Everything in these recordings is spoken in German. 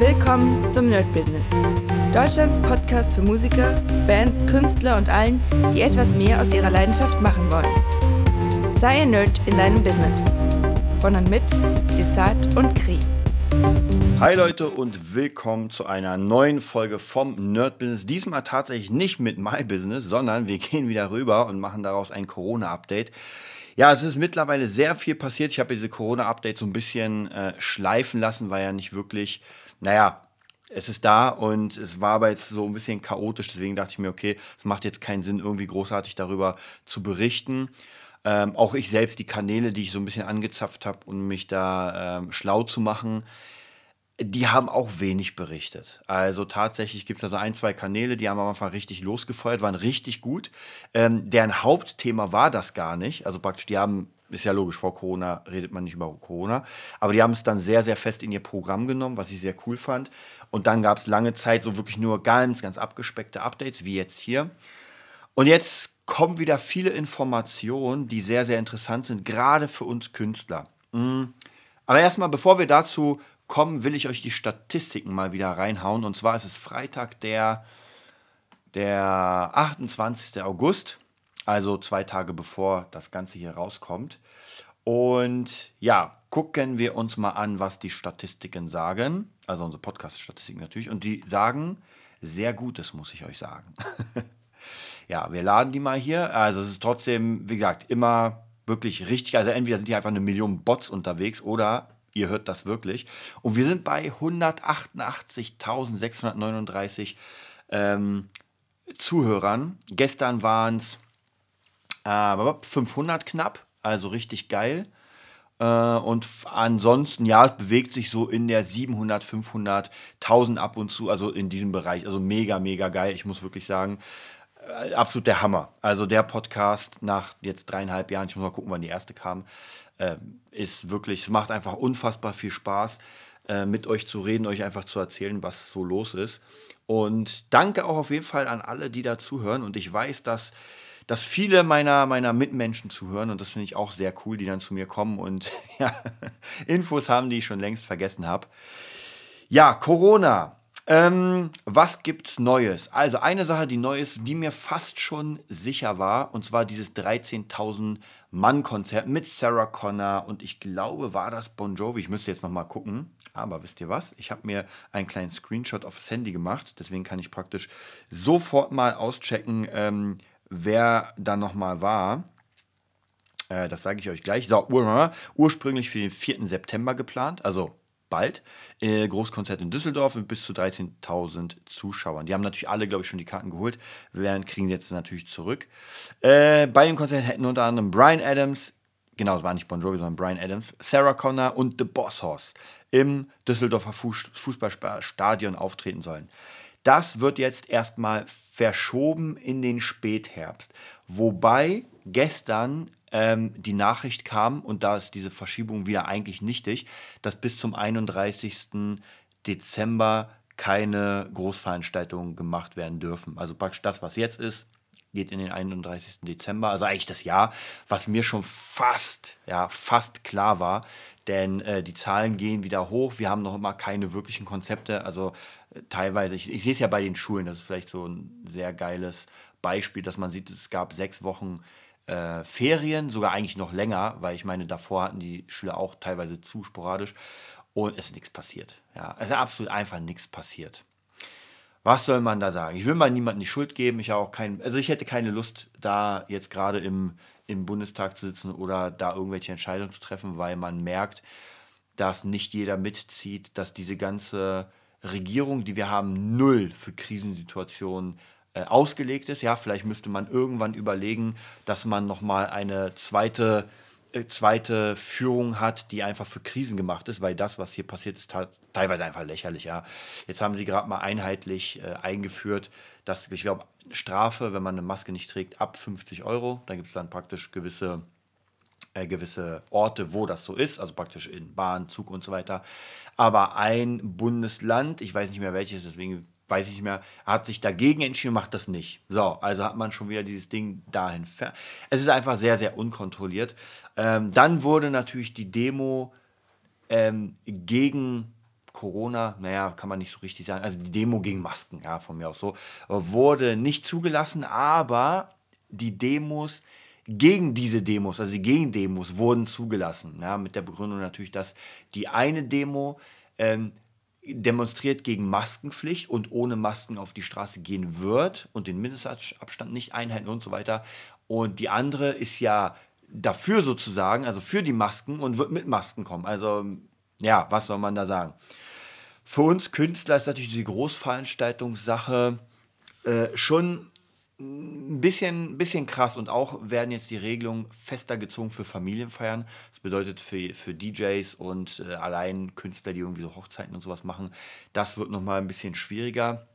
Willkommen zum Nerd Business. Deutschlands Podcast für Musiker, Bands, Künstler und allen, die etwas mehr aus ihrer Leidenschaft machen wollen. Sei ein Nerd in deinem Business. Von und mit Desart und Kri. Hi Leute und willkommen zu einer neuen Folge vom Nerd Business. Diesmal tatsächlich nicht mit My Business, sondern wir gehen wieder rüber und machen daraus ein Corona-Update. Ja, es ist mittlerweile sehr viel passiert. Ich habe diese Corona-Updates so ein bisschen äh, schleifen lassen, weil ja nicht wirklich, naja, es ist da und es war aber jetzt so ein bisschen chaotisch. Deswegen dachte ich mir, okay, es macht jetzt keinen Sinn, irgendwie großartig darüber zu berichten. Ähm, auch ich selbst, die Kanäle, die ich so ein bisschen angezapft habe, um mich da ähm, schlau zu machen, die haben auch wenig berichtet. Also tatsächlich gibt es also ein, zwei Kanäle, die haben am Anfang richtig losgefeuert, waren richtig gut. Ähm, deren Hauptthema war das gar nicht. Also praktisch, die haben, ist ja logisch, vor Corona redet man nicht über Corona, aber die haben es dann sehr, sehr fest in ihr Programm genommen, was ich sehr cool fand. Und dann gab es lange Zeit so wirklich nur ganz, ganz abgespeckte Updates, wie jetzt hier. Und jetzt kommen wieder viele Informationen, die sehr, sehr interessant sind, gerade für uns Künstler. Mhm. Aber erstmal, bevor wir dazu kommen, will ich euch die Statistiken mal wieder reinhauen. Und zwar ist es Freitag, der, der 28. August, also zwei Tage bevor das Ganze hier rauskommt. Und ja, gucken wir uns mal an, was die Statistiken sagen. Also unsere Podcast-Statistiken natürlich. Und die sagen sehr Gutes, muss ich euch sagen. ja, wir laden die mal hier. Also es ist trotzdem, wie gesagt, immer wirklich richtig. Also entweder sind hier einfach eine Million Bots unterwegs oder ihr hört das wirklich. Und wir sind bei 188.639 ähm, Zuhörern. Gestern waren es äh, 500 knapp, also richtig geil. Äh, und ansonsten, ja, es bewegt sich so in der 700, 500, 1000 ab und zu, also in diesem Bereich. Also mega, mega geil. Ich muss wirklich sagen, äh, absolut der Hammer. Also der Podcast nach jetzt dreieinhalb Jahren, ich muss mal gucken, wann die erste kam, äh, ist wirklich, es macht einfach unfassbar viel Spaß, mit euch zu reden, euch einfach zu erzählen, was so los ist. Und danke auch auf jeden Fall an alle, die da zuhören. Und ich weiß, dass, dass viele meiner, meiner Mitmenschen zuhören. Und das finde ich auch sehr cool, die dann zu mir kommen und ja, Infos haben, die ich schon längst vergessen habe. Ja, Corona. Ähm, was gibt's Neues? Also eine Sache, die neu ist, die mir fast schon sicher war, und zwar dieses 13.000 Mann-Konzert mit Sarah Connor und ich glaube, war das Bon Jovi. Ich müsste jetzt nochmal gucken. Aber wisst ihr was? Ich habe mir einen kleinen Screenshot aufs Handy gemacht. Deswegen kann ich praktisch sofort mal auschecken, ähm, wer da nochmal war. Äh, das sage ich euch gleich. So, ur ursprünglich für den 4. September geplant. Also bald. Äh, Großkonzert in Düsseldorf mit bis zu 13.000 Zuschauern. Die haben natürlich alle, glaube ich, schon die Karten geholt. Wir kriegen sie jetzt natürlich zurück. Äh, bei dem Konzert hätten unter anderem Brian Adams, genau, es war nicht Bon Jovi, sondern Brian Adams, Sarah Connor und The Boss Horse im Düsseldorfer Fußballstadion auftreten sollen. Das wird jetzt erstmal verschoben in den Spätherbst. Wobei gestern ähm, die Nachricht kam, und da ist diese Verschiebung wieder eigentlich nichtig, dass bis zum 31. Dezember keine Großveranstaltungen gemacht werden dürfen. Also praktisch das, was jetzt ist, geht in den 31. Dezember, also eigentlich das Jahr, was mir schon fast, ja, fast klar war, denn äh, die Zahlen gehen wieder hoch. Wir haben noch immer keine wirklichen Konzepte. Also teilweise, ich, ich sehe es ja bei den Schulen, das ist vielleicht so ein sehr geiles Beispiel, dass man sieht, es gab sechs Wochen äh, Ferien, sogar eigentlich noch länger, weil ich meine, davor hatten die Schüler auch teilweise zu sporadisch und es ist nichts passiert. Ja, es ist absolut einfach nichts passiert. Was soll man da sagen? Ich will mal niemandem die Schuld geben. Ich habe auch kein, also ich hätte keine Lust, da jetzt gerade im, im Bundestag zu sitzen oder da irgendwelche Entscheidungen zu treffen, weil man merkt, dass nicht jeder mitzieht, dass diese ganze Regierung, die wir haben, null für Krisensituationen äh, ausgelegt ist. Ja, vielleicht müsste man irgendwann überlegen, dass man nochmal eine zweite, äh, zweite Führung hat, die einfach für Krisen gemacht ist, weil das, was hier passiert, ist teilweise einfach lächerlich. Ja. Jetzt haben sie gerade mal einheitlich äh, eingeführt, dass ich glaube, Strafe, wenn man eine Maske nicht trägt, ab 50 Euro. Da gibt es dann praktisch gewisse äh, gewisse Orte, wo das so ist, also praktisch in Bahn, Zug und so weiter. Aber ein Bundesland, ich weiß nicht mehr welches, deswegen weiß ich nicht mehr, hat sich dagegen entschieden macht das nicht. So, also hat man schon wieder dieses Ding dahin. Es ist einfach sehr, sehr unkontrolliert. Ähm, dann wurde natürlich die Demo ähm, gegen Corona, naja, kann man nicht so richtig sagen. Also die Demo gegen Masken, ja, von mir aus so, wurde nicht zugelassen, aber die Demos gegen diese Demos, also die Gegendemos, wurden zugelassen. Ja, mit der Begründung natürlich, dass die eine Demo ähm, demonstriert gegen Maskenpflicht und ohne Masken auf die Straße gehen wird und den Mindestabstand nicht einhalten und so weiter. Und die andere ist ja dafür sozusagen, also für die Masken und wird mit Masken kommen. Also ja, was soll man da sagen? Für uns Künstler ist natürlich diese Großveranstaltungssache äh, schon ein bisschen, bisschen krass und auch werden jetzt die Regelungen fester gezogen für Familienfeiern. Das bedeutet für, für DJs und äh, allein Künstler, die irgendwie so Hochzeiten und sowas machen, das wird nochmal ein bisschen schwieriger.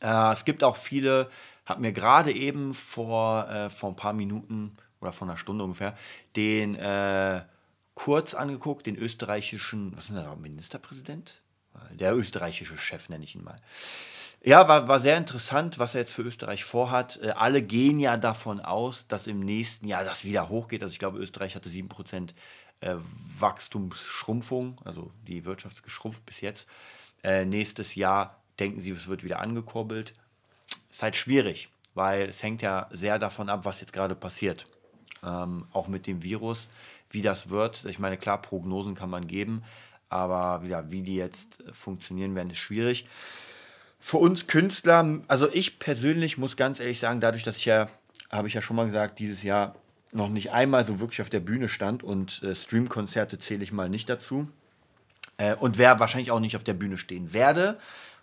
Äh, es gibt auch viele, habe mir gerade eben vor, äh, vor ein paar Minuten oder vor einer Stunde ungefähr den äh, Kurz angeguckt, den österreichischen, was ist denn Ministerpräsident? Der österreichische Chef nenne ich ihn mal. Ja, war, war sehr interessant, was er jetzt für Österreich vorhat. Äh, alle gehen ja davon aus, dass im nächsten Jahr das wieder hochgeht. Also ich glaube, Österreich hatte 7% äh, Wachstumsschrumpfung, also die Wirtschaft ist geschrumpft bis jetzt. Äh, nächstes Jahr denken sie, es wird wieder angekurbelt. Ist halt schwierig, weil es hängt ja sehr davon ab, was jetzt gerade passiert. Ähm, auch mit dem Virus, wie das wird. Ich meine, klar, Prognosen kann man geben, aber ja, wie die jetzt funktionieren werden, ist schwierig für uns Künstler, also ich persönlich muss ganz ehrlich sagen, dadurch, dass ich ja, habe ich ja schon mal gesagt, dieses Jahr noch nicht einmal so wirklich auf der Bühne stand und äh, Streamkonzerte zähle ich mal nicht dazu. Äh, und wer wahrscheinlich auch nicht auf der Bühne stehen werde.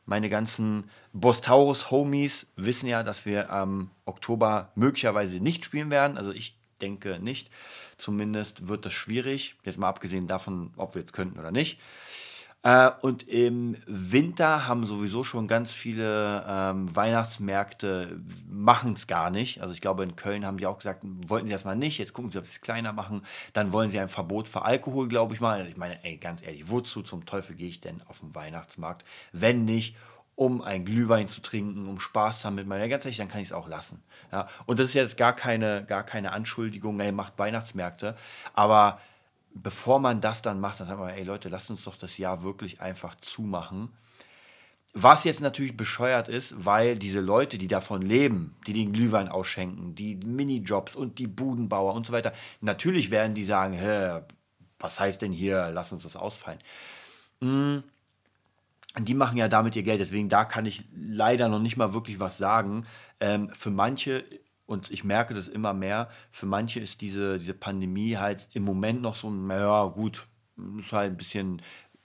Meine ganzen Bostaurus-Homies wissen ja, dass wir am Oktober möglicherweise nicht spielen werden. Also ich denke nicht. Zumindest wird das schwierig. Jetzt mal abgesehen davon, ob wir jetzt könnten oder nicht. Äh, und im Winter haben sowieso schon ganz viele ähm, Weihnachtsmärkte, machen es gar nicht. Also ich glaube, in Köln haben sie auch gesagt, wollten sie erstmal nicht, jetzt gucken sie, ob sie es kleiner machen. Dann wollen sie ein Verbot für Alkohol, glaube ich mal. Ich meine, ey, ganz ehrlich, wozu zum Teufel gehe ich denn auf den Weihnachtsmarkt, wenn nicht, um ein Glühwein zu trinken, um Spaß zu haben mit meiner, ganz ehrlich, dann kann ich es auch lassen. Ja? Und das ist jetzt gar keine, gar keine Anschuldigung, ey, macht Weihnachtsmärkte. Aber bevor man das dann macht, dann sagt man, ey Leute, lasst uns doch das Jahr wirklich einfach zumachen. Was jetzt natürlich bescheuert ist, weil diese Leute, die davon leben, die den Glühwein ausschenken, die Minijobs und die Budenbauer und so weiter, natürlich werden die sagen, hä, was heißt denn hier, lass uns das ausfallen. Mm, die machen ja damit ihr Geld, deswegen da kann ich leider noch nicht mal wirklich was sagen. Ähm, für manche und ich merke das immer mehr. Für manche ist diese, diese Pandemie halt im Moment noch so, naja, gut, ist halt ein bisschen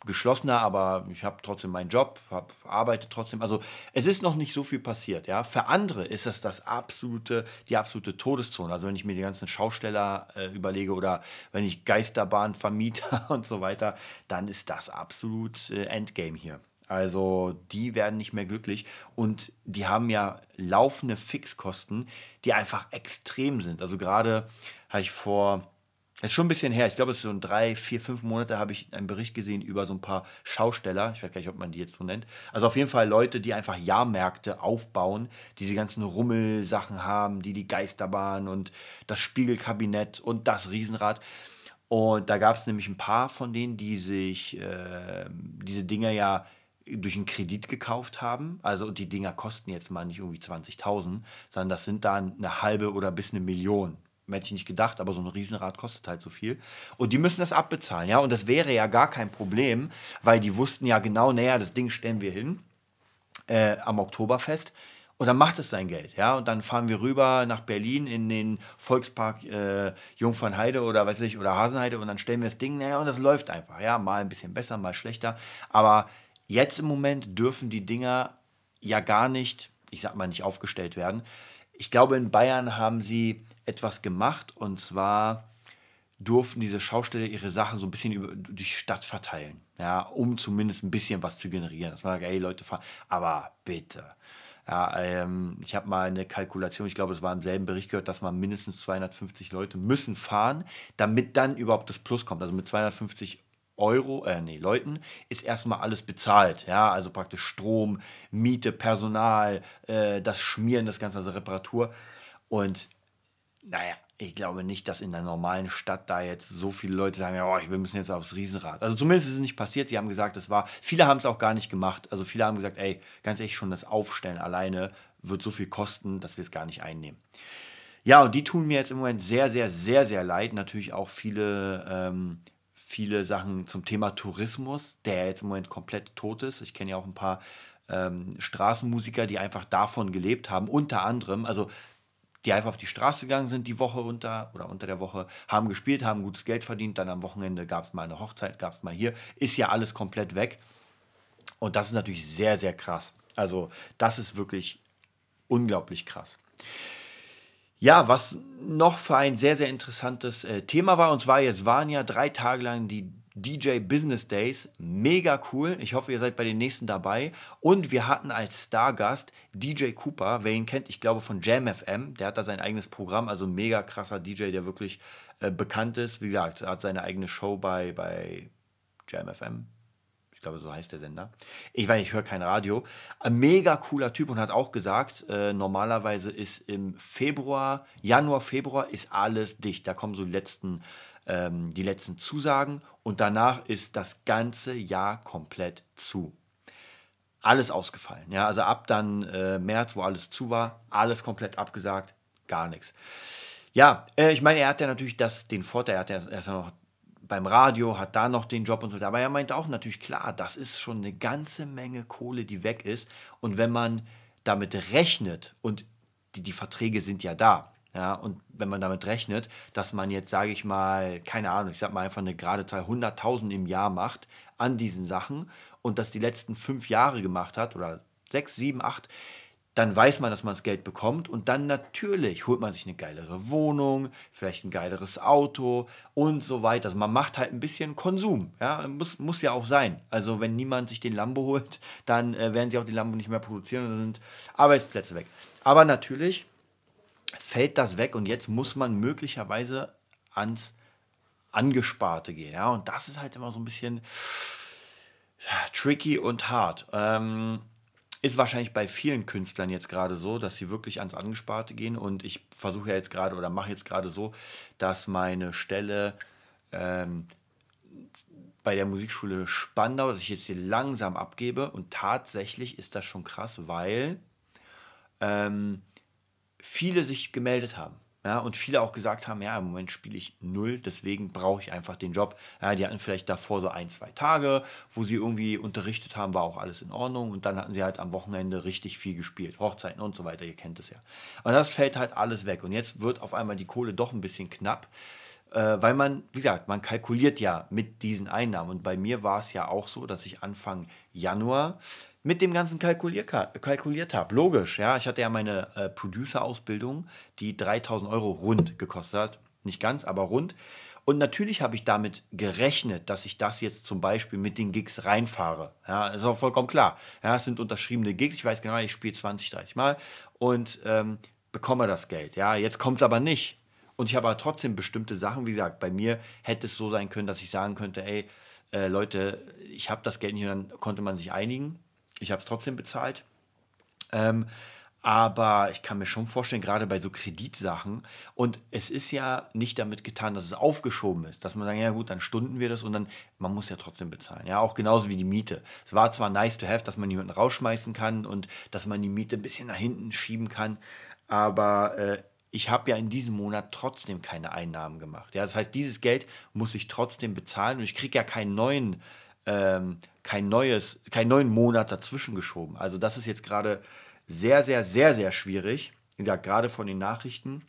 geschlossener, aber ich habe trotzdem meinen Job, hab, arbeite trotzdem. Also es ist noch nicht so viel passiert. Ja? Für andere ist das, das absolute, die absolute Todeszone. Also wenn ich mir die ganzen Schausteller äh, überlege oder wenn ich Geisterbahn vermiete und so weiter, dann ist das absolut äh, Endgame hier. Also die werden nicht mehr glücklich und die haben ja laufende Fixkosten, die einfach extrem sind. Also gerade habe ich vor, ist schon ein bisschen her, ich glaube, es ist so ein drei, vier, fünf Monate, habe ich einen Bericht gesehen über so ein paar Schausteller. Ich weiß gar nicht, ob man die jetzt so nennt. Also auf jeden Fall Leute, die einfach Jahrmärkte aufbauen, diese ganzen Rummelsachen haben, die die Geisterbahn und das Spiegelkabinett und das Riesenrad. Und da gab es nämlich ein paar von denen, die sich äh, diese Dinger ja durch einen Kredit gekauft haben. Also die Dinger kosten jetzt mal nicht irgendwie 20.000, sondern das sind dann eine halbe oder bis eine Million. Hätte ich nicht gedacht, aber so ein Riesenrad kostet halt so viel. Und die müssen das abbezahlen, ja. Und das wäre ja gar kein Problem, weil die wussten ja genau, naja, das Ding stellen wir hin äh, am Oktoberfest. Und dann macht es sein Geld, ja. Und dann fahren wir rüber nach Berlin in den Volkspark äh, Jungfernheide oder weiß ich, oder Hasenheide und dann stellen wir das Ding, naja, und das läuft einfach, ja. Mal ein bisschen besser, mal schlechter. Aber Jetzt im Moment dürfen die Dinger ja gar nicht, ich sag mal, nicht aufgestellt werden. Ich glaube, in Bayern haben sie etwas gemacht und zwar durften diese Schausteller ihre Sachen so ein bisschen über, durch Stadt verteilen, ja, um zumindest ein bisschen was zu generieren. Das war, ey Leute, fahren, aber bitte. Ja, ähm, ich habe mal eine Kalkulation, ich glaube, es war im selben Bericht gehört, dass man mindestens 250 Leute müssen fahren, damit dann überhaupt das Plus kommt. Also mit 250 Euro, äh, nee, Leuten ist erstmal alles bezahlt. Ja, also praktisch Strom, Miete, Personal, äh, das Schmieren, das Ganze, also Reparatur. Und naja, ich glaube nicht, dass in der normalen Stadt da jetzt so viele Leute sagen, ja, oh, wir müssen jetzt aufs Riesenrad. Also zumindest ist es nicht passiert. Sie haben gesagt, es war, viele haben es auch gar nicht gemacht. Also viele haben gesagt, ey, ganz ehrlich, schon das Aufstellen alleine wird so viel kosten, dass wir es gar nicht einnehmen. Ja, und die tun mir jetzt im Moment sehr, sehr, sehr, sehr leid. Natürlich auch viele, ähm, viele Sachen zum Thema Tourismus, der jetzt im Moment komplett tot ist. Ich kenne ja auch ein paar ähm, Straßenmusiker, die einfach davon gelebt haben. Unter anderem, also die einfach auf die Straße gegangen sind die Woche unter oder unter der Woche, haben gespielt, haben gutes Geld verdient, dann am Wochenende gab es mal eine Hochzeit, gab es mal hier, ist ja alles komplett weg. Und das ist natürlich sehr, sehr krass. Also das ist wirklich unglaublich krass. Ja, was noch für ein sehr, sehr interessantes äh, Thema war, und zwar jetzt waren ja drei Tage lang die DJ Business Days. Mega cool. Ich hoffe, ihr seid bei den nächsten dabei. Und wir hatten als Stargast DJ Cooper. Wer ihn kennt, ich glaube von Jam FM. Der hat da sein eigenes Programm. Also mega krasser DJ, der wirklich äh, bekannt ist. Wie gesagt, er hat seine eigene Show bei, bei Jam FM. Ich glaube, so heißt der Sender. Ich weiß, ich höre kein Radio. Ein mega cooler Typ und hat auch gesagt, äh, normalerweise ist im Februar, Januar, Februar ist alles dicht. Da kommen so die letzten ähm, die letzten Zusagen und danach ist das ganze Jahr komplett zu. Alles ausgefallen. Ja, also ab dann äh, März, wo alles zu war, alles komplett abgesagt, gar nichts. Ja, äh, ich meine, er hat ja natürlich das, den Vorteil, er hat ja, er ist ja noch beim Radio, hat da noch den Job und so weiter. Aber er meinte auch natürlich, klar, das ist schon eine ganze Menge Kohle, die weg ist. Und wenn man damit rechnet und die, die Verträge sind ja da, ja, und wenn man damit rechnet, dass man jetzt, sage ich mal, keine Ahnung, ich sag mal einfach eine gerade Zahl 100.000 im Jahr macht an diesen Sachen und das die letzten fünf Jahre gemacht hat oder sechs, sieben, acht, dann weiß man, dass man das Geld bekommt und dann natürlich holt man sich eine geilere Wohnung, vielleicht ein geileres Auto und so weiter. Also man macht halt ein bisschen Konsum, ja, muss, muss ja auch sein. Also wenn niemand sich den Lambo holt, dann äh, werden sie auch die Lambo nicht mehr produzieren und dann sind Arbeitsplätze weg. Aber natürlich fällt das weg und jetzt muss man möglicherweise ans Angesparte gehen. Ja? Und das ist halt immer so ein bisschen tricky und hart. Ähm, ist wahrscheinlich bei vielen Künstlern jetzt gerade so, dass sie wirklich ans Angesparte gehen. Und ich versuche ja jetzt gerade oder mache jetzt gerade so, dass meine Stelle ähm, bei der Musikschule Spandau, dass ich jetzt hier langsam abgebe. Und tatsächlich ist das schon krass, weil ähm, viele sich gemeldet haben. Ja, und viele auch gesagt haben, ja, im Moment spiele ich null, deswegen brauche ich einfach den Job. Ja, die hatten vielleicht davor so ein, zwei Tage, wo sie irgendwie unterrichtet haben, war auch alles in Ordnung. Und dann hatten sie halt am Wochenende richtig viel gespielt, Hochzeiten und so weiter, ihr kennt es ja. Und das fällt halt alles weg. Und jetzt wird auf einmal die Kohle doch ein bisschen knapp, äh, weil man, wie gesagt, man kalkuliert ja mit diesen Einnahmen. Und bei mir war es ja auch so, dass ich Anfang Januar mit dem Ganzen kalkuliert, habe. Logisch, ja. Ich hatte ja meine äh, Producer-Ausbildung, die 3000 Euro rund gekostet hat. Nicht ganz, aber rund. Und natürlich habe ich damit gerechnet, dass ich das jetzt zum Beispiel mit den Gigs reinfahre. Ja, ist auch vollkommen klar. Ja, es sind unterschriebene Gigs. Ich weiß genau, ich spiele 20, 30 Mal und ähm, bekomme das Geld. Ja, jetzt kommt es aber nicht. Und ich habe aber trotzdem bestimmte Sachen, wie gesagt, bei mir hätte es so sein können, dass ich sagen könnte, ey, äh, Leute, ich habe das Geld nicht und dann konnte man sich einigen. Ich habe es trotzdem bezahlt. Ähm, aber ich kann mir schon vorstellen, gerade bei so Kreditsachen, und es ist ja nicht damit getan, dass es aufgeschoben ist, dass man sagt, ja gut, dann stunden wir das und dann, man muss ja trotzdem bezahlen. Ja, auch genauso wie die Miete. Es war zwar nice to have, dass man jemanden rausschmeißen kann und dass man die Miete ein bisschen nach hinten schieben kann, aber äh, ich habe ja in diesem Monat trotzdem keine Einnahmen gemacht. Ja, das heißt, dieses Geld muss ich trotzdem bezahlen und ich kriege ja keinen neuen ähm, kein neues, keinen neuen Monat dazwischen geschoben. Also das ist jetzt gerade sehr, sehr, sehr, sehr schwierig. Wie gesagt, gerade von den Nachrichten.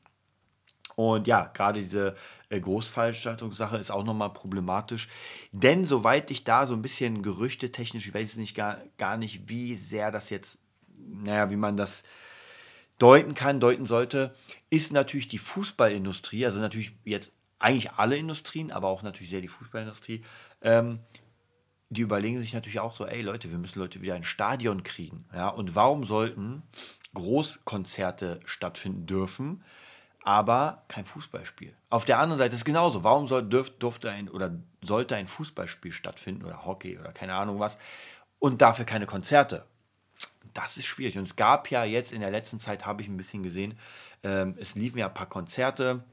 Und ja, gerade diese äh, Großveranstaltungssache ist auch nochmal problematisch. Denn soweit ich da so ein bisschen Gerüchte technisch, ich weiß nicht gar, gar nicht, wie sehr das jetzt, naja, wie man das deuten kann, deuten sollte, ist natürlich die Fußballindustrie, also natürlich jetzt eigentlich alle Industrien, aber auch natürlich sehr die Fußballindustrie, ähm, die überlegen sich natürlich auch so, ey Leute, wir müssen Leute wieder ein Stadion kriegen. Ja? Und warum sollten Großkonzerte stattfinden dürfen, aber kein Fußballspiel? Auf der anderen Seite ist es genauso. Warum soll, dürf, durfte ein oder sollte ein Fußballspiel stattfinden oder Hockey oder keine Ahnung was und dafür keine Konzerte? Das ist schwierig. Und es gab ja jetzt in der letzten Zeit, habe ich ein bisschen gesehen, ähm, es liefen ja ein paar Konzerte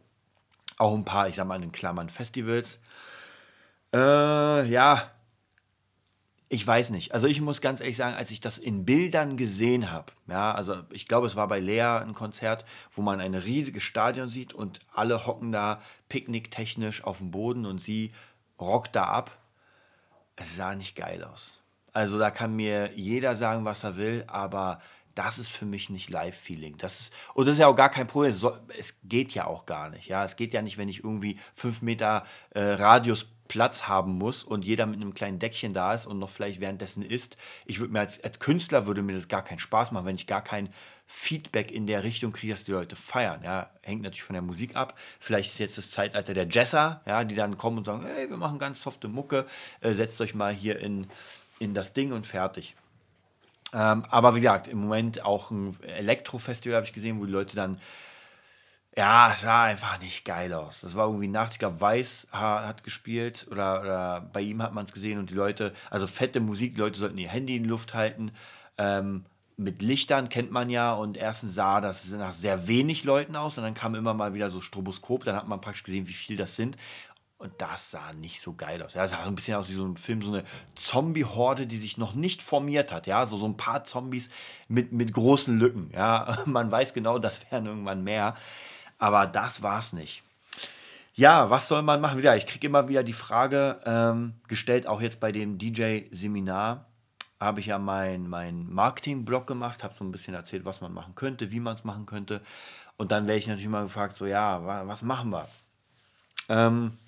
Auch ein paar, ich sag mal in Klammern, Festivals. Äh, ja, ich weiß nicht. Also ich muss ganz ehrlich sagen, als ich das in Bildern gesehen habe, ja, also ich glaube, es war bei Lea ein Konzert, wo man ein riesiges Stadion sieht und alle hocken da picknicktechnisch auf dem Boden und sie rockt da ab. Es sah nicht geil aus. Also da kann mir jeder sagen, was er will, aber das ist für mich nicht Live-Feeling. Das ist, und das ist ja auch gar kein Problem. Es, geht ja auch gar nicht. Ja, es geht ja nicht, wenn ich irgendwie fünf Meter äh, Radius Platz haben muss und jeder mit einem kleinen Deckchen da ist und noch vielleicht währenddessen isst. Ich würde mir als, als Künstler würde mir das gar keinen Spaß machen, wenn ich gar kein Feedback in der Richtung kriege, dass die Leute feiern. Ja, hängt natürlich von der Musik ab. Vielleicht ist jetzt das Zeitalter der Jesser, ja, die dann kommen und sagen, hey, wir machen ganz softe Mucke, äh, setzt euch mal hier in, in das Ding und fertig. Ähm, aber wie gesagt, im Moment auch ein Elektrofestival habe ich gesehen, wo die Leute dann, ja, es sah einfach nicht geil aus. Das war irgendwie Nacht, ich glaube, Weiß hat gespielt oder, oder bei ihm hat man es gesehen und die Leute, also fette Musik, die Leute sollten ihr Handy in die Luft halten. Ähm, mit Lichtern kennt man ja und erstens sah das nach sehr wenig Leuten aus und dann kam immer mal wieder so Stroboskop, dann hat man praktisch gesehen, wie viel das sind und das sah nicht so geil aus. Ja, sah ein bisschen aus wie so ein Film, so eine Zombie-Horde, die sich noch nicht formiert hat. Ja, so, so ein paar Zombies mit, mit großen Lücken. Ja, man weiß genau, das werden irgendwann mehr. Aber das war es nicht. Ja, was soll man machen? Ja, ich kriege immer wieder die Frage ähm, gestellt, auch jetzt bei dem DJ-Seminar habe ich ja meinen mein Marketing-Blog gemacht, habe so ein bisschen erzählt, was man machen könnte, wie man es machen könnte. Und dann werde ich natürlich mal gefragt, so ja, was machen wir? Ähm,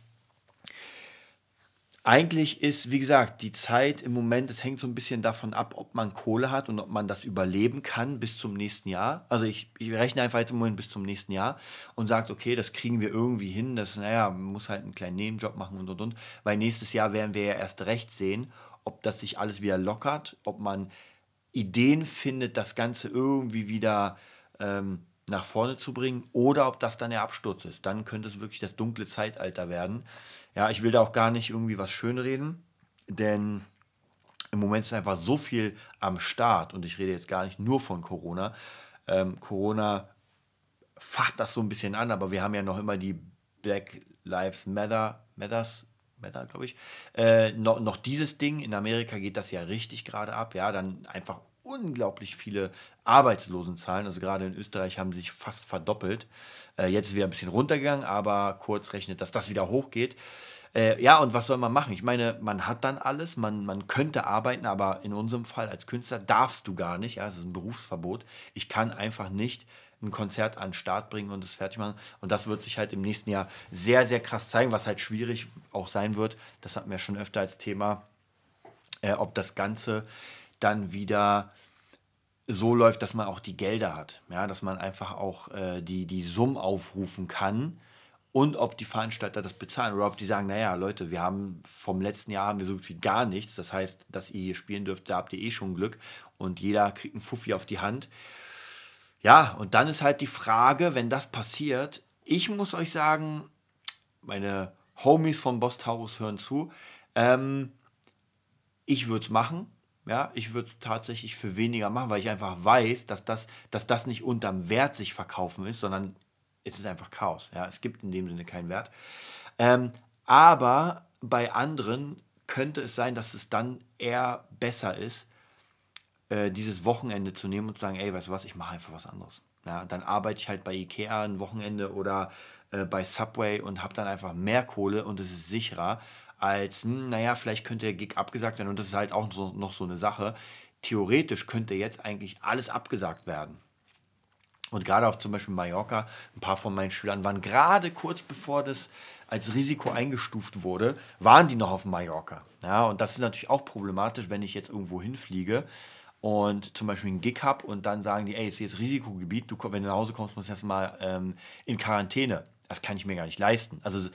eigentlich ist, wie gesagt, die Zeit im Moment, es hängt so ein bisschen davon ab, ob man Kohle hat und ob man das überleben kann bis zum nächsten Jahr. Also ich, ich rechne einfach jetzt im Moment bis zum nächsten Jahr und sage, okay, das kriegen wir irgendwie hin. Das, naja, man muss halt einen kleinen Nebenjob machen und und und. Weil nächstes Jahr werden wir ja erst recht sehen, ob das sich alles wieder lockert, ob man Ideen findet, das Ganze irgendwie wieder ähm, nach vorne zu bringen oder ob das dann der Absturz ist. Dann könnte es wirklich das dunkle Zeitalter werden. Ja, ich will da auch gar nicht irgendwie was schönreden, denn im Moment ist einfach so viel am Start und ich rede jetzt gar nicht nur von Corona. Ähm, Corona facht das so ein bisschen an, aber wir haben ja noch immer die Black Lives Matter, Matters, Matter, glaube ich, äh, noch, noch dieses Ding. In Amerika geht das ja richtig gerade ab. Ja, dann einfach unglaublich viele Arbeitslosenzahlen. Also gerade in Österreich haben sich fast verdoppelt. Äh, jetzt ist wieder ein bisschen runtergegangen, aber kurz rechnet, dass das wieder hochgeht. Äh, ja, und was soll man machen? Ich meine, man hat dann alles, man, man könnte arbeiten, aber in unserem Fall als Künstler darfst du gar nicht. Ja, es ist ein Berufsverbot. Ich kann einfach nicht ein Konzert an den Start bringen und es fertig machen. Und das wird sich halt im nächsten Jahr sehr, sehr krass zeigen, was halt schwierig auch sein wird. Das hatten wir schon öfter als Thema, äh, ob das Ganze dann wieder so läuft, dass man auch die Gelder hat. Ja, dass man einfach auch äh, die, die Summen aufrufen kann und ob die Veranstalter das bezahlen oder ob die sagen, naja, Leute, wir haben vom letzten Jahr haben wir so viel gar nichts. Das heißt, dass ihr hier spielen dürft, da habt ihr eh schon Glück und jeder kriegt einen Fuffi auf die Hand. Ja, und dann ist halt die Frage, wenn das passiert, ich muss euch sagen, meine Homies von Boss Taurus hören zu, ähm, ich würde es machen, ja, ich würde es tatsächlich für weniger machen, weil ich einfach weiß, dass das, dass das nicht unterm Wert sich verkaufen ist, sondern es ist einfach Chaos. Ja, es gibt in dem Sinne keinen Wert. Ähm, aber bei anderen könnte es sein, dass es dann eher besser ist, äh, dieses Wochenende zu nehmen und zu sagen, ey, weißt du was, ich mache einfach was anderes. Ja, dann arbeite ich halt bei Ikea ein Wochenende oder äh, bei Subway und habe dann einfach mehr Kohle und es ist sicherer, als, hm, naja, vielleicht könnte der Gig abgesagt werden. Und das ist halt auch so, noch so eine Sache. Theoretisch könnte jetzt eigentlich alles abgesagt werden. Und gerade auf zum Beispiel Mallorca, ein paar von meinen Schülern waren gerade kurz bevor das als Risiko eingestuft wurde, waren die noch auf Mallorca. Ja, und das ist natürlich auch problematisch, wenn ich jetzt irgendwo hinfliege und zum Beispiel einen Gig habe und dann sagen die, ey, es ist jetzt Risikogebiet, du, wenn du nach Hause kommst, musst du erstmal ähm, in Quarantäne. Das kann ich mir gar nicht leisten. Also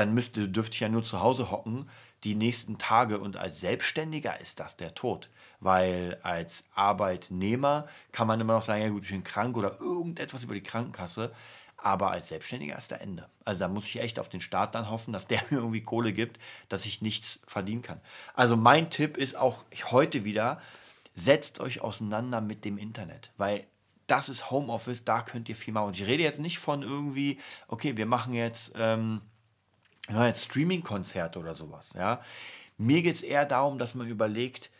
dann müsste, dürfte ich ja nur zu Hause hocken die nächsten Tage und als Selbstständiger ist das der Tod. Weil als Arbeitnehmer kann man immer noch sagen, ja gut, ich bin krank oder irgendetwas über die Krankenkasse. Aber als Selbstständiger ist der Ende. Also da muss ich echt auf den Staat dann hoffen, dass der mir irgendwie Kohle gibt, dass ich nichts verdienen kann. Also mein Tipp ist auch heute wieder, setzt euch auseinander mit dem Internet. Weil das ist Homeoffice, da könnt ihr viel machen. Und ich rede jetzt nicht von irgendwie, okay, wir machen jetzt, ähm, jetzt Streaming-Konzerte oder sowas. Ja? Mir geht es eher darum, dass man überlegt,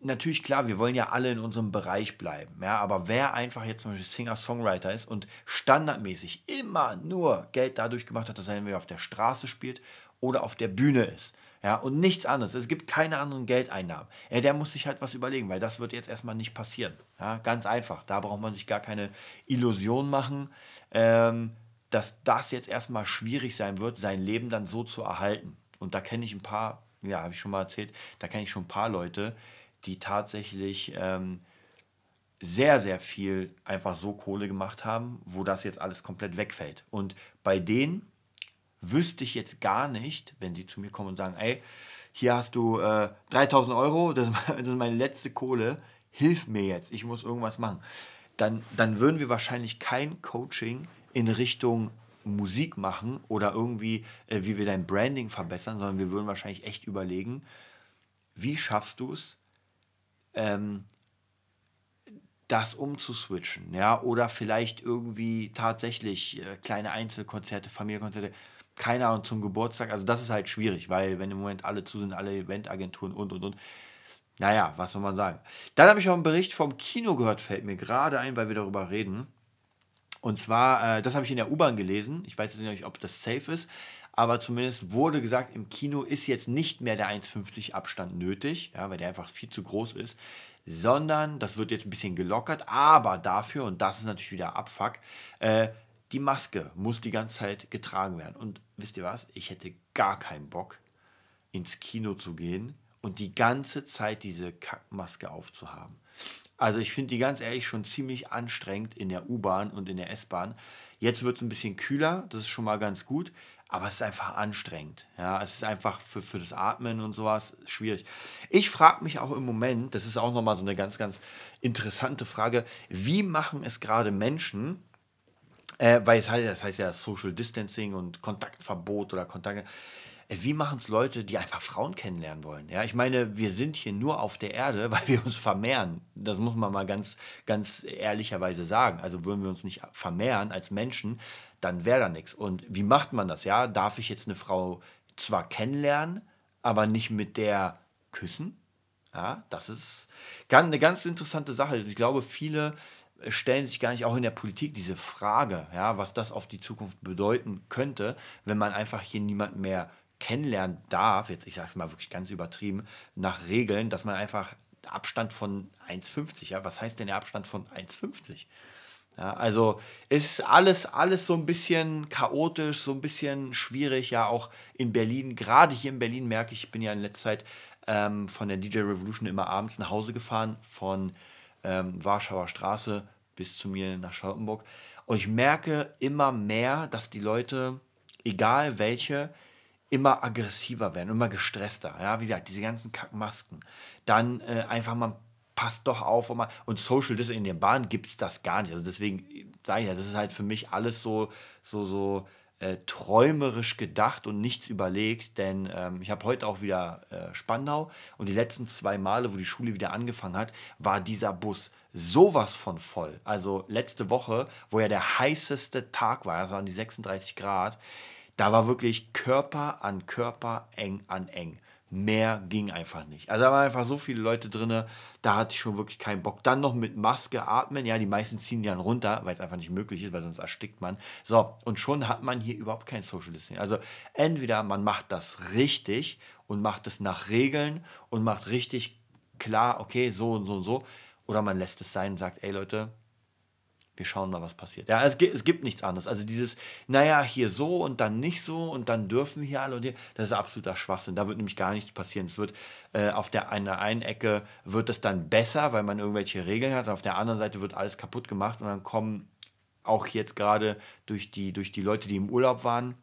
natürlich klar, wir wollen ja alle in unserem Bereich bleiben, ja, aber wer einfach jetzt zum Beispiel Singer-Songwriter ist und standardmäßig immer nur Geld dadurch gemacht hat, dass er entweder auf der Straße spielt oder auf der Bühne ist, ja, und nichts anderes, es gibt keine anderen Geldeinnahmen, ja, der muss sich halt was überlegen, weil das wird jetzt erstmal nicht passieren, ja, ganz einfach, da braucht man sich gar keine Illusion machen, ähm, dass das jetzt erstmal schwierig sein wird, sein Leben dann so zu erhalten. Und da kenne ich ein paar, ja, habe ich schon mal erzählt, da kenne ich schon ein paar Leute, die tatsächlich ähm, sehr, sehr viel einfach so Kohle gemacht haben, wo das jetzt alles komplett wegfällt. Und bei denen wüsste ich jetzt gar nicht, wenn sie zu mir kommen und sagen, ey, hier hast du äh, 3000 Euro, das, ist meine letzte Kohle, hilf mir jetzt, ich muss irgendwas machen. Dann, dann würden wir wahrscheinlich kein Coaching in Richtung Musik machen oder irgendwie, äh, wie wir dein Branding verbessern, sondern wir würden wahrscheinlich echt überlegen, wie schaffst du es, ähm, das umzuswitchen, ja, oder vielleicht irgendwie tatsächlich äh, kleine Einzelkonzerte, Familienkonzerte, keine Ahnung, zum Geburtstag. Also das ist halt schwierig, weil wenn im Moment alle zu sind, alle Eventagenturen und und und. Naja, was soll man sagen. Dann habe ich auch einen Bericht vom Kino gehört, fällt mir gerade ein, weil wir darüber reden. Und zwar, äh, das habe ich in der U-Bahn gelesen. Ich weiß jetzt nicht, ob das safe ist, aber zumindest wurde gesagt, im Kino ist jetzt nicht mehr der 1,50 Abstand nötig, ja, weil der einfach viel zu groß ist, sondern das wird jetzt ein bisschen gelockert, aber dafür, und das ist natürlich wieder Abfuck, äh, die Maske muss die ganze Zeit getragen werden. Und wisst ihr was? Ich hätte gar keinen Bock, ins Kino zu gehen und die ganze Zeit diese Kackmaske aufzuhaben. Also ich finde die ganz ehrlich schon ziemlich anstrengend in der U-Bahn und in der S-Bahn. Jetzt wird es ein bisschen kühler, das ist schon mal ganz gut aber es ist einfach anstrengend. Ja, es ist einfach für, für das Atmen und sowas schwierig. Ich frage mich auch im Moment, das ist auch nochmal so eine ganz, ganz interessante Frage, wie machen es gerade Menschen, äh, weil es heißt, das heißt ja Social Distancing und Kontaktverbot oder Kontakt. Äh, wie machen es Leute, die einfach Frauen kennenlernen wollen? Ja, ich meine, wir sind hier nur auf der Erde, weil wir uns vermehren. Das muss man mal ganz, ganz ehrlicherweise sagen. Also würden wir uns nicht vermehren als Menschen, dann wäre da nichts. Und wie macht man das? Ja, darf ich jetzt eine Frau zwar kennenlernen, aber nicht mit der küssen? Ja, das ist eine ganz interessante Sache. Ich glaube, viele stellen sich gar nicht auch in der Politik diese Frage, ja, was das auf die Zukunft bedeuten könnte, wenn man einfach hier niemanden mehr kennenlernen darf, jetzt ich sage es mal wirklich ganz übertrieben, nach Regeln, dass man einfach Abstand von 1,50, ja, was heißt denn der Abstand von 1,50? Ja, also ist alles, alles so ein bisschen chaotisch, so ein bisschen schwierig, ja, auch in Berlin. Gerade hier in Berlin merke ich, ich bin ja in letzter Zeit ähm, von der DJ Revolution immer abends nach Hause gefahren, von ähm, Warschauer Straße bis zu mir nach Charlottenburg. Und ich merke immer mehr, dass die Leute, egal welche, immer aggressiver werden, immer gestresster. Ja, wie gesagt, diese ganzen Kackmasken. Dann äh, einfach mal passt doch auf. Und, und Social Distancing in der Bahn gibt es das gar nicht. Also deswegen sage ich ja, das ist halt für mich alles so, so, so äh, träumerisch gedacht und nichts überlegt. Denn ähm, ich habe heute auch wieder äh, Spandau und die letzten zwei Male, wo die Schule wieder angefangen hat, war dieser Bus sowas von voll. Also letzte Woche, wo ja der heißeste Tag war, das waren die 36 Grad, da war wirklich Körper an Körper eng an eng mehr ging einfach nicht. Also da waren einfach so viele Leute drin, da hatte ich schon wirklich keinen Bock. Dann noch mit Maske atmen, ja, die meisten ziehen die dann runter, weil es einfach nicht möglich ist, weil sonst erstickt man. So, und schon hat man hier überhaupt kein Social Distancing. Also entweder man macht das richtig und macht es nach Regeln und macht richtig klar, okay, so und so und so, oder man lässt es sein und sagt, ey Leute, wir schauen mal, was passiert. Ja, es gibt, es gibt nichts anderes. Also dieses, naja, hier so und dann nicht so und dann dürfen wir hier alle und hier, das ist absoluter Schwachsinn. Da wird nämlich gar nichts passieren. Es wird äh, auf der einer einen Ecke wird es dann besser, weil man irgendwelche Regeln hat. Und auf der anderen Seite wird alles kaputt gemacht und dann kommen auch jetzt gerade durch die, durch die Leute, die im Urlaub waren,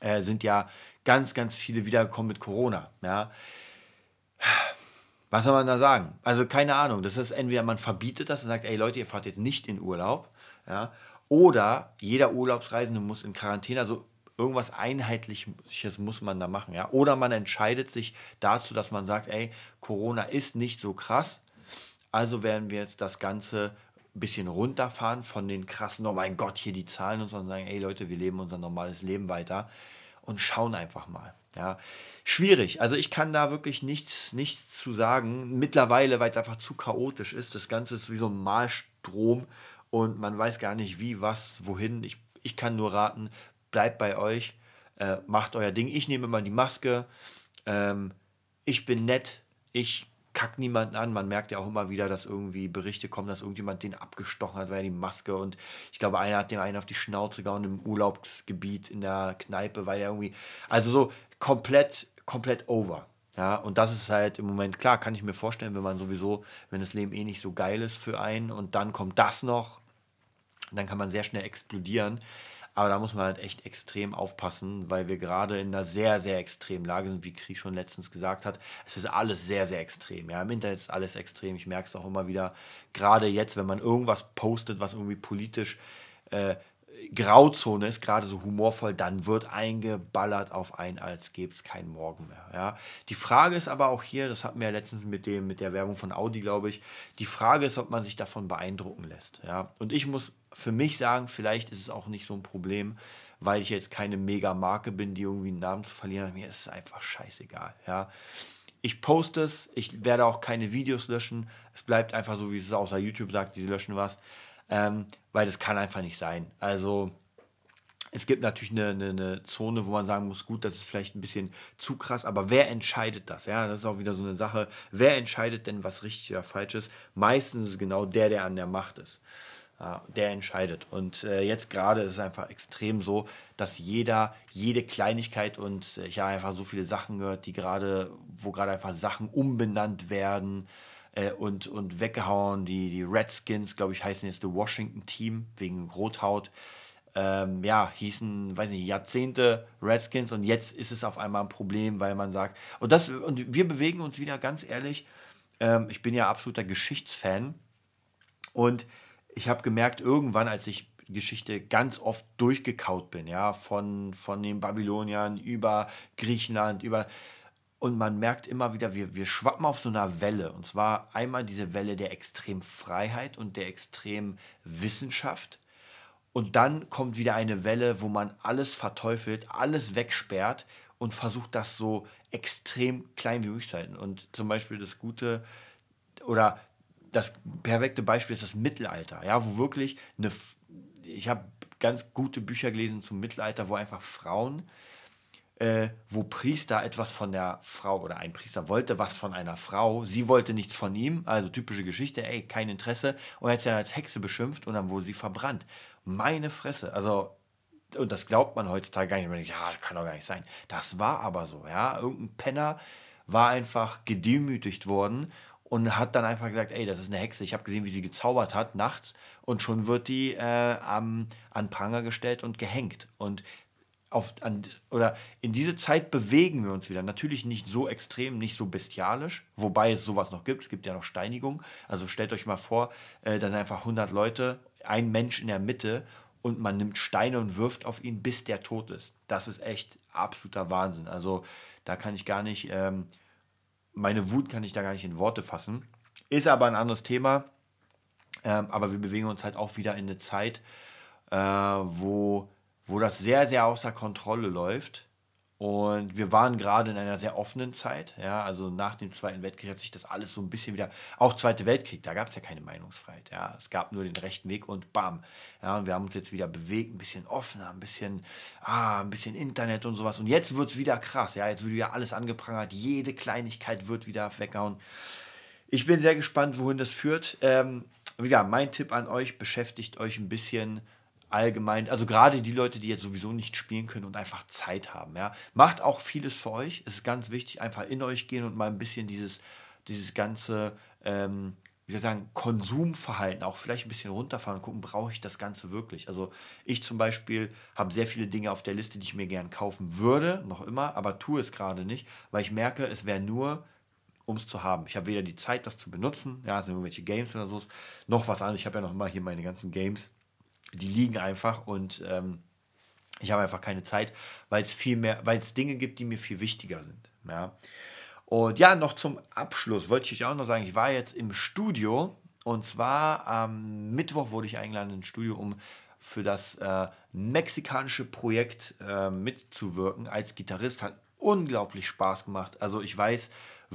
äh, sind ja ganz, ganz viele wiedergekommen mit Corona. Ja was soll man da sagen? Also keine Ahnung. Das ist entweder man verbietet das und sagt, ey Leute, ihr fahrt jetzt nicht in Urlaub, ja, oder jeder Urlaubsreisende muss in Quarantäne. Also irgendwas Einheitliches muss man da machen, ja. Oder man entscheidet sich dazu, dass man sagt, ey, Corona ist nicht so krass, also werden wir jetzt das Ganze ein bisschen runterfahren von den krassen, oh mein Gott, hier die Zahlen und so und sagen, ey Leute, wir leben unser normales Leben weiter und schauen einfach mal. Ja, schwierig. Also ich kann da wirklich nichts, nichts zu sagen. Mittlerweile, weil es einfach zu chaotisch ist. Das Ganze ist wie so ein Malstrom und man weiß gar nicht, wie, was, wohin. Ich, ich kann nur raten, bleibt bei euch, äh, macht euer Ding. Ich nehme immer die Maske. Ähm, ich bin nett. Ich kackt niemanden an. Man merkt ja auch immer wieder, dass irgendwie Berichte kommen, dass irgendjemand den abgestochen hat, weil er die Maske und ich glaube, einer hat dem einen auf die Schnauze gehauen im Urlaubsgebiet in der Kneipe, weil er irgendwie, also so komplett, komplett over. Ja, und das ist halt im Moment klar, kann ich mir vorstellen, wenn man sowieso, wenn das Leben eh nicht so geil ist für einen und dann kommt das noch, dann kann man sehr schnell explodieren. Aber da muss man halt echt extrem aufpassen, weil wir gerade in einer sehr, sehr extremen Lage sind, wie Krieg schon letztens gesagt hat. Es ist alles sehr, sehr extrem. Ja, im Internet ist alles extrem. Ich merke es auch immer wieder, gerade jetzt, wenn man irgendwas postet, was irgendwie politisch äh, Grauzone ist, gerade so humorvoll, dann wird eingeballert auf ein, als gäbe es keinen Morgen mehr. Ja. Die Frage ist aber auch hier, das hatten wir ja letztens mit, dem, mit der Werbung von Audi, glaube ich, die Frage ist, ob man sich davon beeindrucken lässt. Ja. Und ich muss für mich sagen, vielleicht ist es auch nicht so ein Problem, weil ich jetzt keine Mega-Marke bin, die irgendwie einen Namen zu verlieren. Mir ist es einfach scheißegal. Ja. Ich poste es, ich werde auch keine Videos löschen. Es bleibt einfach so, wie es außer YouTube sagt, die löschen was ähm, weil das kann einfach nicht sein. Also es gibt natürlich eine, eine, eine, Zone, wo man sagen muss, gut, das ist vielleicht ein bisschen zu krass, aber wer entscheidet das? Ja, das ist auch wieder so eine Sache. Wer entscheidet denn, was richtig oder falsch ist? Meistens ist es genau der, der an der Macht ist. Ja, der entscheidet. Und äh, jetzt gerade ist es einfach extrem so, dass jeder, jede Kleinigkeit und äh, ich habe einfach so viele Sachen gehört, die gerade, wo gerade einfach Sachen umbenannt werden, äh, und, und weggehauen. Die, die Redskins, glaube ich, heißen jetzt The Washington Team wegen Rothaut. Ähm, ja, hießen, weiß nicht, Jahrzehnte Redskins und jetzt ist es auf einmal ein Problem, weil man sagt, und das, und wir bewegen uns wieder ganz ehrlich, ähm, ich bin ja absoluter Geschichtsfan und ich habe gemerkt, irgendwann, als ich Geschichte ganz oft durchgekaut bin, ja, von, von den Babyloniern über Griechenland, über und man merkt immer wieder, wir, wir schwappen auf so einer Welle. Und zwar einmal diese Welle der Extremfreiheit und der Extremwissenschaft. Und dann kommt wieder eine Welle, wo man alles verteufelt, alles wegsperrt und versucht, das so extrem klein wie möglich zu halten. Und zum Beispiel das Gute oder das perfekte Beispiel ist das Mittelalter, ja, wo wirklich eine, ich habe ganz gute Bücher gelesen zum Mittelalter, wo einfach Frauen äh, wo Priester etwas von der Frau oder ein Priester wollte was von einer Frau, sie wollte nichts von ihm, also typische Geschichte, ey, kein Interesse und er hat sie dann als Hexe beschimpft und dann wurde sie verbrannt. Meine Fresse, also und das glaubt man heutzutage gar nicht. Man denkt, ja, das kann doch gar nicht sein. Das war aber so, ja. Irgendein Penner war einfach gedemütigt worden und hat dann einfach gesagt, ey, das ist eine Hexe. Ich habe gesehen, wie sie gezaubert hat nachts und schon wird die äh, am, an Pranger gestellt und gehängt. Und auf, an, oder in diese Zeit bewegen wir uns wieder. Natürlich nicht so extrem, nicht so bestialisch, wobei es sowas noch gibt. Es gibt ja noch Steinigung. Also stellt euch mal vor, äh, dann einfach 100 Leute, ein Mensch in der Mitte und man nimmt Steine und wirft auf ihn, bis der tot ist. Das ist echt absoluter Wahnsinn. Also da kann ich gar nicht, ähm, meine Wut kann ich da gar nicht in Worte fassen. Ist aber ein anderes Thema. Ähm, aber wir bewegen uns halt auch wieder in eine Zeit, äh, wo wo das sehr, sehr außer Kontrolle läuft. Und wir waren gerade in einer sehr offenen Zeit. Ja, also nach dem Zweiten Weltkrieg hat sich das alles so ein bisschen wieder, auch Zweite Weltkrieg, da gab es ja keine Meinungsfreiheit. Ja, es gab nur den rechten Weg und bam. Ja, und wir haben uns jetzt wieder bewegt, ein bisschen offener, ein bisschen, ah, ein bisschen Internet und sowas. Und jetzt wird es wieder krass. Ja, jetzt wird wieder alles angeprangert. Jede Kleinigkeit wird wieder weggehauen. Ich bin sehr gespannt, wohin das führt. Ähm, wie gesagt, mein Tipp an euch, beschäftigt euch ein bisschen allgemein, also gerade die Leute, die jetzt sowieso nicht spielen können und einfach Zeit haben, ja, macht auch vieles für euch. Es ist ganz wichtig, einfach in euch gehen und mal ein bisschen dieses, dieses ganze, ähm, wie soll ich sagen, Konsumverhalten auch vielleicht ein bisschen runterfahren und gucken, brauche ich das Ganze wirklich? Also ich zum Beispiel habe sehr viele Dinge auf der Liste, die ich mir gern kaufen würde, noch immer, aber tue es gerade nicht, weil ich merke, es wäre nur um es zu haben. Ich habe weder die Zeit, das zu benutzen, ja, sind irgendwelche Games oder so, noch was anderes. Ich habe ja noch immer hier meine ganzen Games die liegen einfach und ähm, ich habe einfach keine Zeit, weil es viel mehr, weil es Dinge gibt, die mir viel wichtiger sind. Ja. Und ja, noch zum Abschluss wollte ich euch auch noch sagen, ich war jetzt im Studio Und zwar am Mittwoch wurde ich eingeladen ins Studio, um für das äh, mexikanische Projekt äh, mitzuwirken als Gitarrist. Hat unglaublich Spaß gemacht. Also ich weiß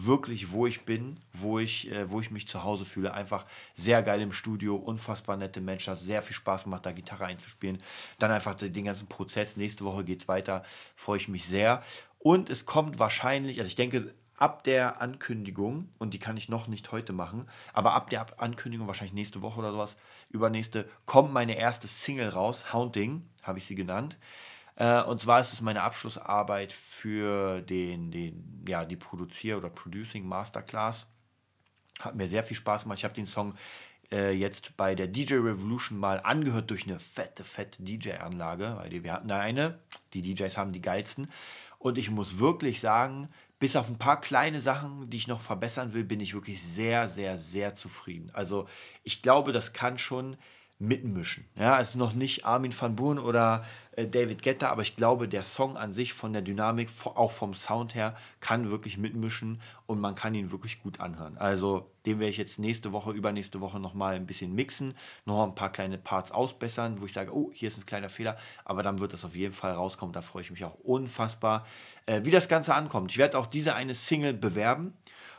wirklich, wo ich bin, wo ich, äh, wo ich mich zu Hause fühle. Einfach sehr geil im Studio, unfassbar nette Menschen, sehr viel Spaß gemacht, da Gitarre einzuspielen. Dann einfach den ganzen Prozess. Nächste Woche geht es weiter, freue ich mich sehr. Und es kommt wahrscheinlich, also ich denke, ab der Ankündigung, und die kann ich noch nicht heute machen, aber ab der Ankündigung, wahrscheinlich nächste Woche oder sowas, übernächste, kommt meine erste Single raus, Haunting, habe ich sie genannt. Äh, und zwar ist es meine Abschlussarbeit für den, den, ja, die Produzier- oder Producing Masterclass. Hat mir sehr viel Spaß gemacht. Ich habe den Song äh, jetzt bei der DJ Revolution mal angehört durch eine fette, fette DJ-Anlage, weil wir hatten da eine. Die DJs haben die geilsten. Und ich muss wirklich sagen, bis auf ein paar kleine Sachen, die ich noch verbessern will, bin ich wirklich sehr, sehr, sehr zufrieden. Also ich glaube, das kann schon mitmischen. Ja, es ist noch nicht Armin van Buuren oder äh, David Guetta, aber ich glaube, der Song an sich von der Dynamik, auch vom Sound her, kann wirklich mitmischen und man kann ihn wirklich gut anhören. Also den werde ich jetzt nächste Woche, übernächste Woche nochmal ein bisschen mixen, noch ein paar kleine Parts ausbessern, wo ich sage, oh, hier ist ein kleiner Fehler, aber dann wird das auf jeden Fall rauskommen. Da freue ich mich auch unfassbar, äh, wie das Ganze ankommt. Ich werde auch diese eine Single bewerben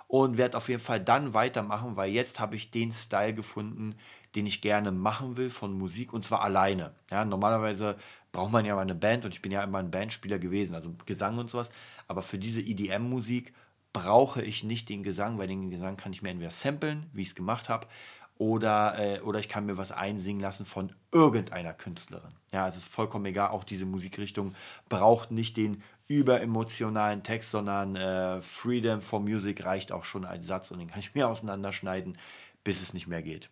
und werde auf jeden Fall dann weitermachen, weil jetzt habe ich den Style gefunden, den ich gerne machen will von Musik und zwar alleine. Ja, normalerweise braucht man ja mal eine Band und ich bin ja immer ein Bandspieler gewesen, also Gesang und sowas. Aber für diese EDM-Musik brauche ich nicht den Gesang, weil den Gesang kann ich mir entweder samplen, wie ich es gemacht habe, oder, äh, oder ich kann mir was einsingen lassen von irgendeiner Künstlerin. Ja, es ist vollkommen egal, auch diese Musikrichtung braucht nicht den überemotionalen Text, sondern äh, Freedom for Music reicht auch schon als Satz und den kann ich mir auseinanderschneiden, bis es nicht mehr geht.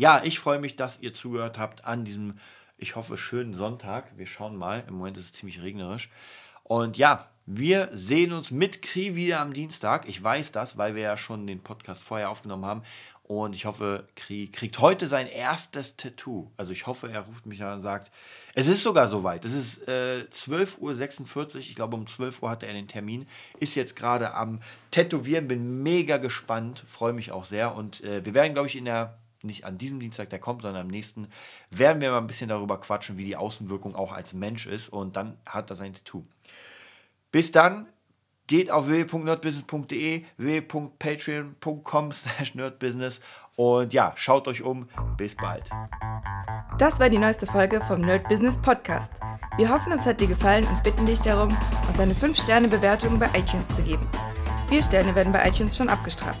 Ja, ich freue mich, dass ihr zugehört habt an diesem, ich hoffe, schönen Sonntag. Wir schauen mal. Im Moment ist es ziemlich regnerisch. Und ja, wir sehen uns mit Kri wieder am Dienstag. Ich weiß das, weil wir ja schon den Podcast vorher aufgenommen haben. Und ich hoffe, Kri kriegt heute sein erstes Tattoo. Also ich hoffe, er ruft mich an und sagt, es ist sogar soweit. Es ist äh, 12.46 Uhr. Ich glaube, um 12 Uhr hatte er den Termin. Ist jetzt gerade am Tätowieren. Bin mega gespannt. Freue mich auch sehr. Und äh, wir werden, glaube ich, in der nicht an diesem Dienstag, der kommt, sondern am nächsten, werden wir mal ein bisschen darüber quatschen, wie die Außenwirkung auch als Mensch ist und dann hat das ein Tattoo. Bis dann, geht auf www.nerdbusiness.de, www.patreon.com slash nerdbusiness und ja, schaut euch um. Bis bald. Das war die neueste Folge vom Nerd Business Podcast. Wir hoffen, es hat dir gefallen und bitten dich darum, uns eine 5-Sterne-Bewertung bei iTunes zu geben. Vier Sterne werden bei iTunes schon abgestraft.